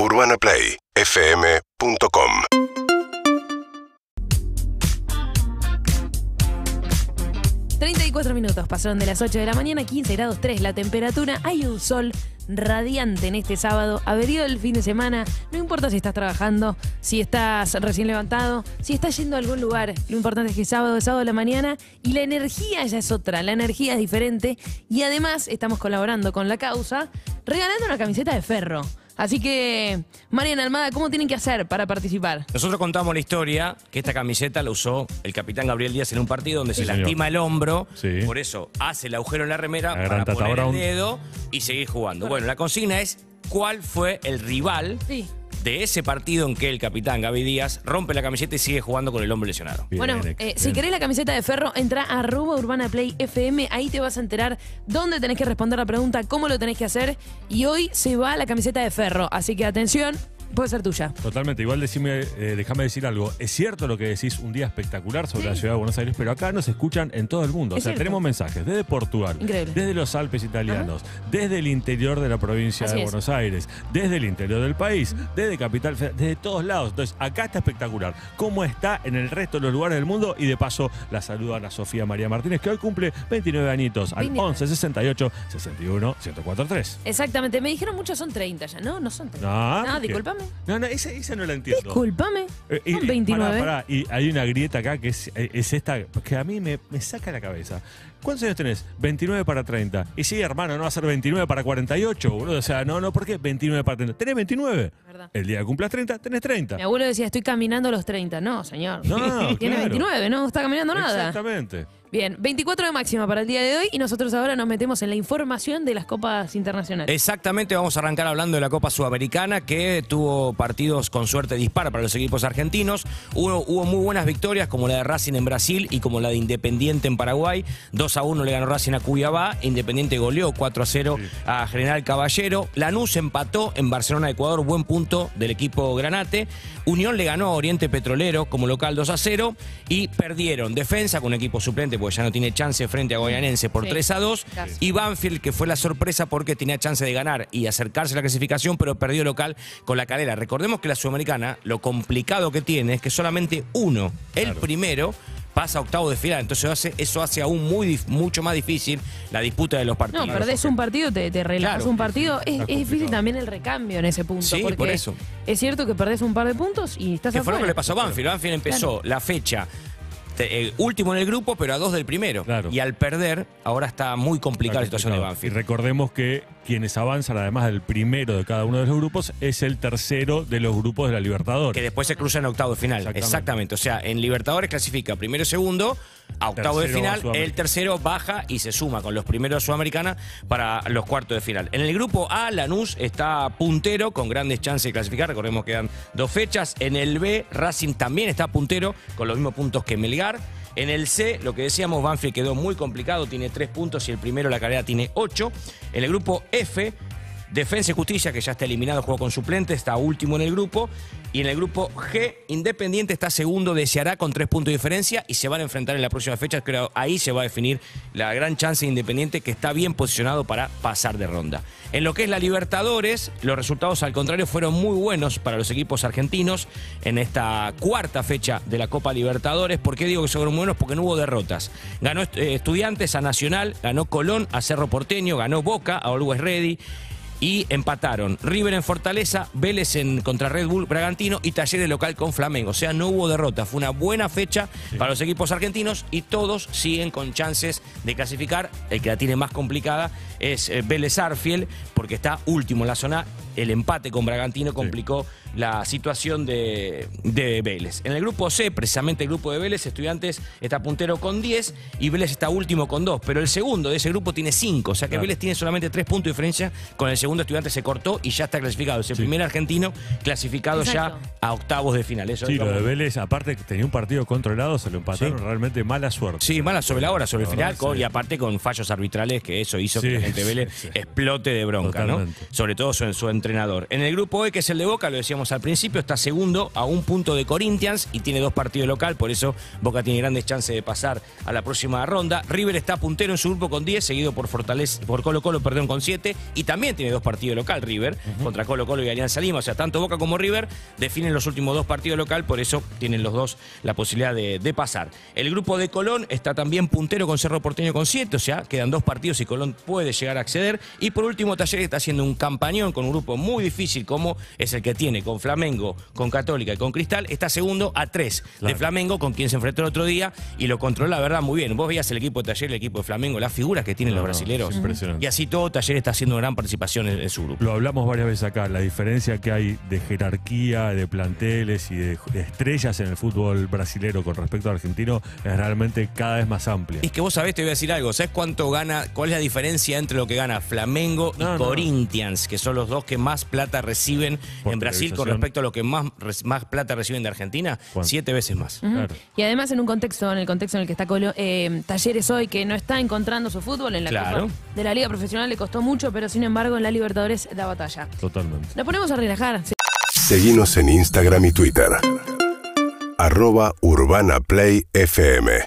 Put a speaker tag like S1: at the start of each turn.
S1: UrbanaPlayFM.com
S2: 34 minutos pasaron de las 8 de la mañana, 15 grados 3 la temperatura. Hay un sol radiante en este sábado. Averido el fin de semana. No importa si estás trabajando, si estás recién levantado, si estás yendo a algún lugar. Lo importante es que sábado es sábado de la mañana y la energía ya es otra. La energía es diferente. Y además estamos colaborando con la causa regalando una camiseta de ferro. Así que, Mariana Almada, ¿cómo tienen que hacer para participar?
S3: Nosotros contamos la historia que esta camiseta la usó el capitán Gabriel Díaz en un partido donde se
S4: señor.
S3: lastima el hombro.
S4: Sí.
S3: Por eso hace el agujero en la remera
S4: La
S3: para poner
S4: Brown.
S3: el dedo y seguir jugando. Bueno, la consigna es cuál fue el rival
S2: Sí.
S3: De ese partido en que el capitán Gaby Díaz rompe la camiseta y sigue jugando con el hombre lesionado.
S4: Bien,
S2: bueno, eh, si querés la camiseta de ferro, entra a arroba Urbana Play FM. Ahí te vas a enterar dónde tenés que responder la pregunta, cómo lo tenés que hacer. Y hoy se va la camiseta de ferro. Así que atención, puede ser tuya.
S4: Totalmente, igual decime, eh, déjame decir algo. Es cierto lo que decís, un día espectacular sobre la ciudad de Buenos Aires, pero acá nos escuchan en todo el mundo.
S2: Es
S4: o sea,
S2: cierto.
S4: tenemos mensajes desde Portugal,
S2: Increíble.
S4: desde los Alpes italianos, desde el interior de la provincia
S2: Así
S4: de
S2: es.
S4: Buenos Aires, desde el interior del país, desde Capital Federal, desde todos lados. Entonces, acá está espectacular. ¿Cómo está en el resto de los lugares del mundo? Y de paso, la saludan a Sofía María Martínez, que hoy cumple 29 añitos, al
S2: 29.
S4: 11 68 61 1043.
S2: Exactamente, me dijeron muchos son 30 ya, ¿no? No son 30.
S4: No,
S2: no
S4: ¿por qué?
S2: Discúlpame.
S4: No, no, esa, esa no la entiendo.
S2: Discúlpame.
S4: Eh, y-
S2: Son
S4: y-
S2: 29.
S4: pará, pará, y hay una grieta acá que es, eh, es esta, que a mí me, me saca la cabeza. ¿Cuántos años tenés? 29 para 30. Y sí, hermano, no va a ser 29 para 48, boludo. O sea, no, no, ¿por qué 29 para 30? Tenés 29.
S2: Verdad.
S4: El día que cumplas 30, tenés 30.
S2: Mi abuelo decía, estoy caminando los 30. No, señor.
S4: No,
S2: Tiene
S4: claro.
S2: 29, no está caminando nada.
S4: Exactamente.
S2: Bien, 24 de máxima para el día de hoy y nosotros ahora nos metemos en la información de las copas internacionales.
S3: Exactamente, vamos a arrancar hablando de la Copa Sudamericana que tuvo partidos con suerte dispara para los equipos argentinos. Hubo, hubo muy buenas victorias como la de Racing en Brasil y como la de Independiente en Paraguay. 2 a 1 le ganó Racing a Cuyabá, Independiente goleó 4 a 0 a General Caballero. Lanús empató en Barcelona, Ecuador, buen punto del equipo Granate. Unión le ganó a Oriente Petrolero como local 2 a 0 y perdieron defensa con un equipo suplente porque ya no tiene chance frente a Goyanense por
S2: Sí.
S3: 3 a 2
S2: Casi.
S3: y Banfield, que fue la sorpresa porque tenía chance de ganar y acercarse a la clasificación, pero perdió local con la cadera. Recordemos que la Sudamericana, lo complicado que tiene es que solamente uno, el
S4: Claro.
S3: primero, pasa a octavo de final. Entonces hace- eso hace aún muy, mucho más difícil la disputa de los
S2: No,
S3: partidos.
S2: perdés un partido, te, te relajas
S3: Claro.
S2: un partido. Es, difícil también el recambio en ese punto.
S3: Sí,
S2: porque
S3: por eso.
S2: Es cierto que perdés un par de puntos y estás
S3: que fue lo que le pasó a Banfield. Banfield empezó la fecha eh, último en el grupo, pero a dos del primero.
S4: Claro.
S3: Y al perder, ahora está muy complicada la situación de. Banfield.
S4: Y recordemos que quienes avanzan, además del primero de cada uno de los grupos, es el tercero de los grupos de la Libertadores.
S3: que después se cruza en octavo de final.
S4: Exactamente.
S3: Exactamente. O sea, en Libertadores clasifica primero y segundo, a octavo de
S4: Tercero
S3: final, el tercero baja y se suma con los primeros de Sudamericana para los cuartos de final. En el grupo A, Lanús está puntero con grandes chances de clasificar. Recordemos que quedan dos fechas. En el B, Racing también está puntero con los mismos puntos que Melgar. En el C, lo que decíamos, Banfield quedó muy complicado, tiene tres puntos y el primero, la carrera, tiene ocho. En el grupo F, Defensa y Justicia, que ya está eliminado, juego con suplente, está último en el grupo. Y en el grupo G, Independiente está segundo de Ceará con tres puntos de diferencia y se van a enfrentar en la próxima fecha. Creo ahí se va a definir la gran chance de Independiente que está bien posicionado para pasar de ronda. En lo que es la Libertadores, los resultados al contrario fueron muy buenos para los equipos argentinos en esta cuarta fecha de la Copa Libertadores. ¿Por qué digo que fueron buenos? Porque no hubo derrotas. Ganó eh, Estudiantes a Nacional, ganó Colón a Cerro Porteño, ganó Boca a Always Ready y empataron River en Fortaleza, Vélez en contra Red Bull Bragantino y Talleres local con Flamengo. O sea, no hubo derrota. Fue una buena fecha para los equipos argentinos y todos siguen con chances de clasificar. El que la tiene más complicada es eh, Vélez Arfiel porque está último en la zona. El empate con Bragantino complicó la situación de, de Vélez. En el grupo C, precisamente el grupo de Vélez, Estudiantes está puntero con 10 y Vélez está último con 2. Pero el segundo de ese grupo tiene 5. O sea que
S4: Claro.
S3: Vélez tiene solamente 3 puntos de diferencia. Con el segundo Estudiante se cortó y ya está clasificado. Es el
S4: Sí.
S3: primer argentino clasificado
S2: Exacto.
S3: ya a octavos de final. Eso
S4: Sí,
S3: es
S4: lo de Vélez, aparte que tenía un partido controlado, se lo empataron
S3: Sí.
S4: realmente mala suerte.
S3: Sí, mala sobre la hora, sobre el final,
S4: verdad,
S3: con-
S4: sí.
S3: y aparte con fallos arbitrales, que eso hizo que la gente de Vélez
S4: sí, sí.
S3: explote de bronca, ¿no? Sobre todo su, su entrenador. En el grupo E, que es el de Boca, lo decíamos decíamos al principio, está segundo a un punto de Corinthians y tiene dos partidos local, por eso Boca tiene grandes chances de pasar a la próxima ronda. River está puntero en su grupo con 10, seguido por Fortaleza, por Colo Colo, perdón, con 7, y también tiene dos partidos local River, contra Colo Colo y Alianza Lima. O sea, tanto Boca como River definen los últimos dos partidos local, por eso tienen los dos la posibilidad de, de pasar. El grupo de Colón está también puntero con Cerro Porteño con 7, o sea, quedan dos partidos y Colón puede llegar a acceder. Y por último, Talleres está haciendo un campañón con un grupo muy difícil como es el que tiene con Flamengo, con Católica y con Cristal. Está segundo a 3 de
S4: Claro.
S3: Flamengo, con quien se enfrentó el otro día y lo controla, la verdad, muy bien. Vos veías el equipo de Talleres, el equipo de Flamengo, las figuras que tienen
S4: No,
S3: los
S4: impresionante.
S3: Y así todo, Talleres está haciendo gran participación en, en su grupo.
S4: Lo hablamos varias veces acá, la diferencia que hay de jerarquía, de planteles y de de estrellas en el fútbol brasilero con respecto al argentino es realmente cada vez más amplia.
S3: Es que vos sabés, te voy a decir algo. ¿Sabés cuánto gana? ¿Cuál es la diferencia entre lo que gana Flamengo y
S4: No, no.
S3: Corinthians? Que son los dos que más plata reciben
S4: Por
S3: en Brasil con respecto a lo que más, más plata reciben de Argentina.
S4: ¿Cuánto?
S3: Siete veces más.
S4: Claro.
S2: Y además en un contexto, en el contexto en el que está Colo- eh, Talleres hoy, que no está encontrando su fútbol en la
S3: Claro.
S2: De la Liga Profesional le costó mucho, pero sin embargo en la Libertadores da batalla.
S4: Totalmente.
S2: Nos ponemos a relajar.
S1: Seguinos en Instagram y Twitter. Arroba Urbana Play FM.